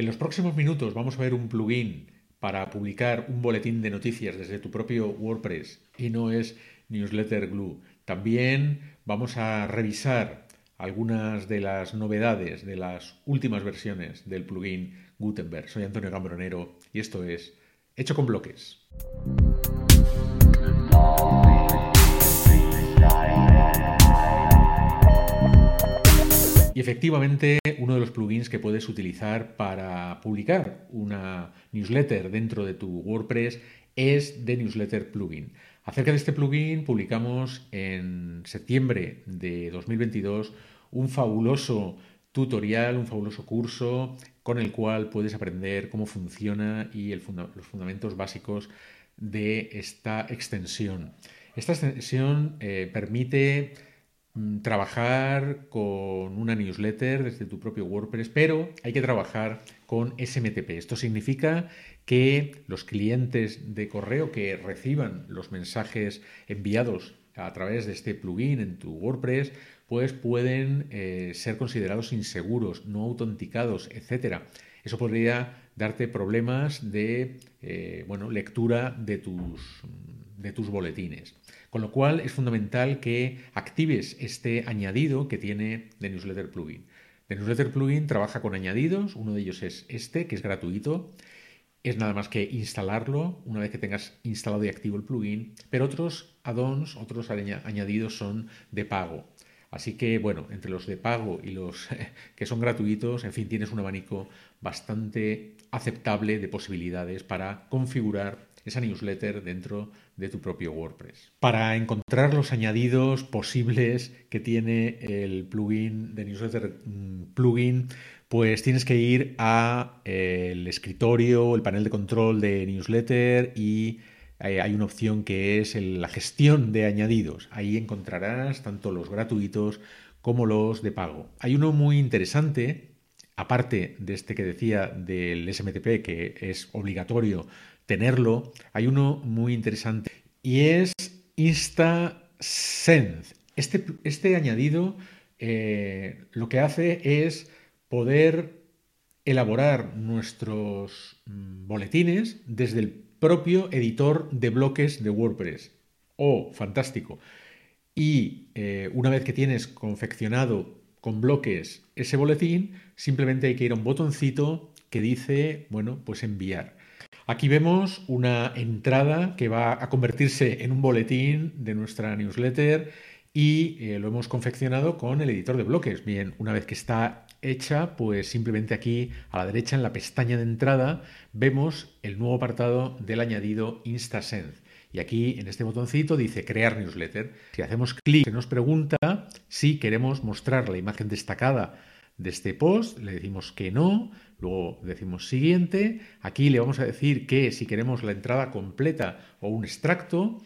En los próximos minutos vamos a ver un plugin para publicar un boletín de noticias desde tu propio WordPress y no es Newsletter Glue. También vamos a revisar algunas de las novedades de las últimas versiones del plugin Gutenberg. Soy Antonio Gambronero y esto es Hecho con Bloques. Y efectivamente, uno de los plugins que puedes utilizar para publicar una newsletter dentro de tu WordPress es The Newsletter Plugin. Acerca de este plugin publicamos en septiembre de 2022 un fabuloso tutorial, un fabuloso curso con el cual puedes aprender cómo funciona y los fundamentos básicos de esta extensión. Esta extensión eh, permite trabajar con una newsletter desde tu propio WordPress, pero hay que trabajar con SMTP. Esto significa que los clientes de correo que reciban los mensajes enviados a través de este plugin en tu WordPress, pues pueden eh, ser considerados inseguros, no autenticados, etc. Eso podría darte problemas de eh, bueno, lectura de tus, de tus boletines. Con lo cual es fundamental que actives este añadido que tiene The Newsletter Plugin. The Newsletter Plugin trabaja con añadidos, uno de ellos es este, que es gratuito, es nada más que instalarlo una vez que tengas instalado y activo el plugin, pero otros add-ons, otros añadidos son de pago. Así que, bueno, entre los de pago y los que son gratuitos, en fin, tienes un abanico bastante aceptable de posibilidades para configurar esa newsletter dentro de tu propio WordPress. Para encontrar los añadidos posibles que tiene el plugin de newsletter mm, plugin, pues tienes que ir a eh, el escritorio, el panel de control de newsletter y eh, hay una opción que es la gestión de añadidos. Ahí encontrarás tanto los gratuitos como los de pago. Hay uno muy interesante, aparte de este que decía del SMTP, que es obligatorio tenerlo, hay uno muy interesante y es InstaSend. Este, este añadido eh, lo que hace es poder elaborar nuestros mm, boletines desde el propio editor de bloques de WordPress. Oh, fantástico. Y eh, una vez que tienes confeccionado con bloques ese boletín, simplemente hay que ir a un botoncito que dice, bueno, pues enviar. Aquí vemos una entrada que va a convertirse en un boletín de nuestra newsletter y eh, lo hemos confeccionado con el editor de bloques. Bien, una vez que está hecha, pues simplemente aquí a la derecha en la pestaña de entrada vemos el nuevo apartado del añadido InstaSend. Y aquí en este botoncito dice crear newsletter. Si hacemos clic, se nos pregunta si queremos mostrar la imagen destacada de este post, le decimos que no, luego decimos siguiente, aquí le vamos a decir que si queremos la entrada completa o un extracto,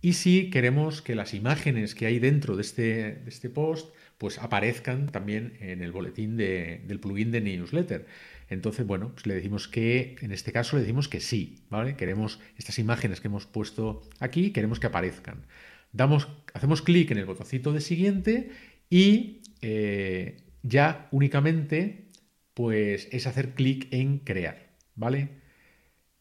y si queremos que las imágenes que hay dentro de este, de este post pues aparezcan también en el boletín del plugin de newsletter. Entonces, bueno, pues le decimos que, en este caso le decimos que sí, ¿vale? Queremos estas imágenes que hemos puesto aquí, queremos que aparezcan. Damos, hacemos clic en el botoncito de siguiente y eh, ya únicamente pues es hacer clic en crear, ¿vale?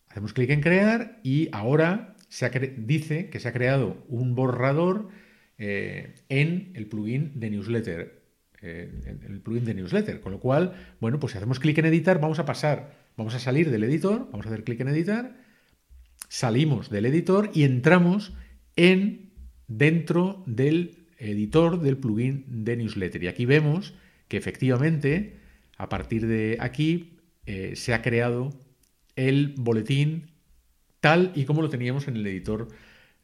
Hacemos clic en crear y ahora se dice que se ha creado un borrador eh, en el plugin de newsletter. Eh, el plugin de newsletter. Con lo cual, bueno, pues si hacemos clic en editar, vamos a pasar, vamos a salir del editor, vamos a hacer clic en editar, salimos del editor y entramos en dentro del editor del plugin de newsletter. Y aquí vemos que efectivamente, a partir de aquí, eh, se ha creado el boletín tal y como lo teníamos en el editor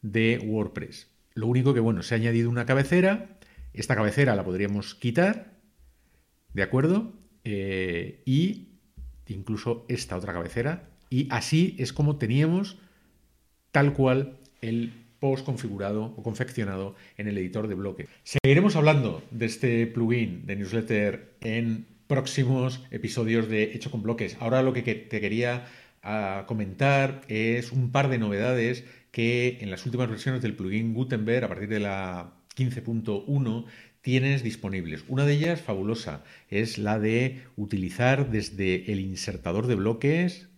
de WordPress. Lo único que, bueno, se ha añadido una cabecera. Esta cabecera la podríamos quitar, ¿de acuerdo? Eh, y incluso esta otra cabecera. Y así es como teníamos tal cual el post configurado o confeccionado en el editor de bloque. Seguiremos hablando de este plugin de newsletter en próximos episodios de Hecho con Bloques. Ahora lo que te quería ah, comentar es un par de novedades que en las últimas versiones del plugin Gutenberg, a partir de la 15.1, tienes disponibles. Una de ellas, fabulosa, es la de utilizar desde el insertador de bloques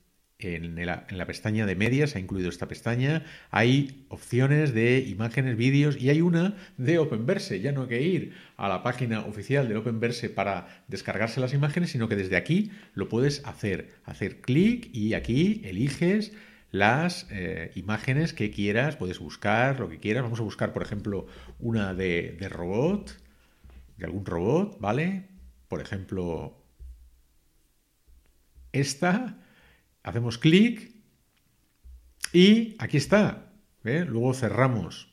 en la, pestaña de medias, ha incluido esta pestaña, hay opciones de imágenes, vídeos y hay una de Openverse. Ya no hay que ir a la página oficial del Openverse para descargarse las imágenes, sino que desde aquí lo puedes hacer. Hacer clic y aquí eliges las eh, imágenes que quieras, puedes buscar lo que quieras. Vamos a buscar, por ejemplo, una de, de robot, de algún robot, ¿vale? Por ejemplo, esta hacemos clic y aquí está. Luego cerramos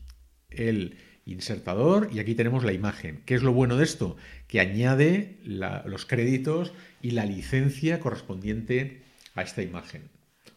el insertador y aquí tenemos la imagen. ¿Qué es lo bueno de esto? Que añade los créditos y la licencia correspondiente a esta imagen.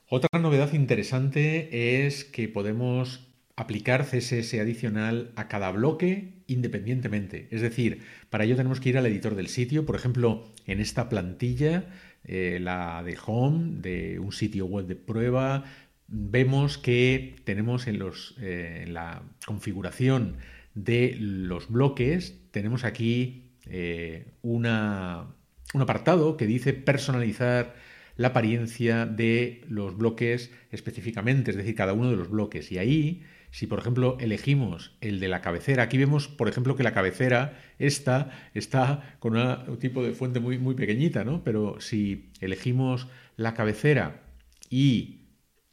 Otra novedad interesante es que podemos aplicar CSS adicional a cada bloque independientemente. Es decir, para ello tenemos que ir al editor del sitio. Por ejemplo, en esta plantilla eh, la de home, de un sitio web de prueba, vemos que tenemos en, los, eh, la configuración de los bloques, tenemos aquí eh, una, un apartado que dice personalizar la apariencia de los bloques específicamente, es decir, cada uno de los bloques. Y ahí si, por ejemplo, elegimos el de la cabecera, aquí vemos, por ejemplo, que la cabecera esta está con un tipo de fuente muy, muy pequeñita, ¿no? Pero si elegimos la cabecera y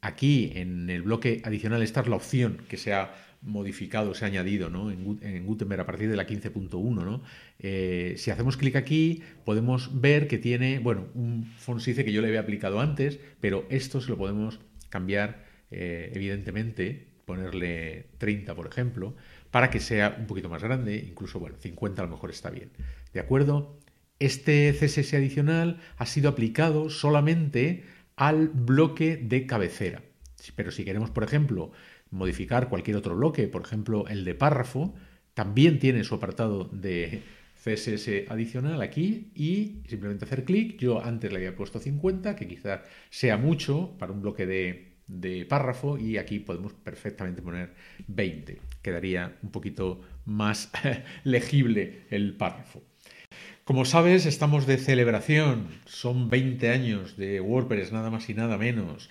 aquí en el bloque adicional, esta es la opción que se ha modificado, se ha añadido ¿no? en, Gutenberg a partir de la 15.1. ¿no? Eh, si hacemos clic aquí, podemos ver que tiene, bueno, un font que yo le había aplicado antes, pero esto se lo podemos cambiar, eh, evidentemente, ponerle 30, por ejemplo, para que sea un poquito más grande, incluso, bueno, 50 a lo mejor está bien. ¿De acuerdo? Este CSS adicional ha sido aplicado solamente al bloque de cabecera. Pero si queremos, por ejemplo, modificar cualquier otro bloque, por ejemplo, el de párrafo, también tiene su apartado de CSS adicional aquí y simplemente hacer clic. Yo antes le había puesto 50, que quizás sea mucho para un bloque de, de párrafo y aquí podemos perfectamente poner 20. Quedaría un poquito más legible el párrafo. Como sabes, estamos de celebración. Son 20 años de WordPress, nada más y nada menos.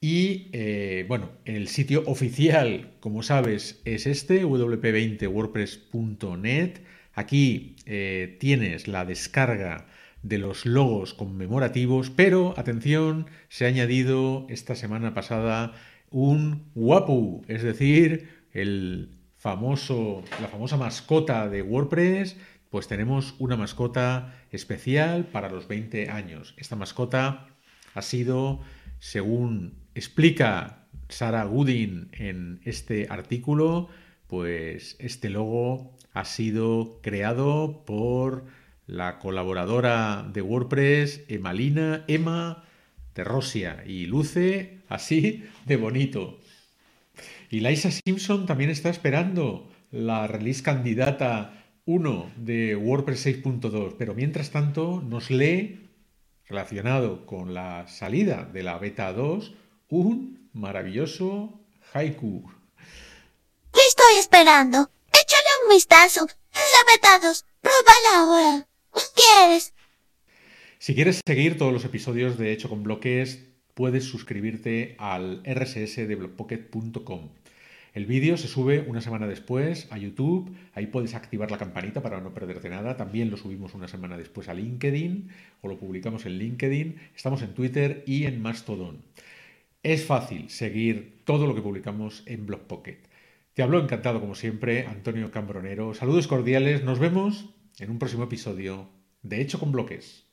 Y eh, bueno, el sitio oficial, como sabes, es este, wp20wordpress.net. Aquí eh, tienes la descarga de los logos conmemorativos, pero atención, se ha añadido esta semana pasada un Wapu, es decir, el famoso, la famosa mascota de WordPress, pues tenemos una mascota especial para los 20 años. Esta mascota ha sido, según explica Sara Goodin en este artículo, pues este logo ha sido creado por la colaboradora de WordPress, Emalina, Emma de Rosia, y luce así de bonito. Y Liza Simpson también está esperando la release candidata 1 de WordPress 6.2, pero mientras tanto nos lee, relacionado con la salida de la beta 2, un maravilloso haiku. Estoy esperando. Échale un vistazo. La beta 2. Pruébala ahora. ¿Quieres? Si quieres seguir todos los episodios de Hecho con Bloques, puedes suscribirte al RSS de blockpocket.com. El vídeo se sube una semana después a YouTube, ahí puedes activar la campanita para no perderte nada, también lo subimos una semana después a LinkedIn o lo publicamos en LinkedIn, estamos en Twitter y en Mastodon. Es fácil seguir todo lo que publicamos en Blockpocket. Te hablo encantado como siempre, Antonio Cambronero. Saludos cordiales, nos vemos en un próximo episodio de Hecho con Bloques.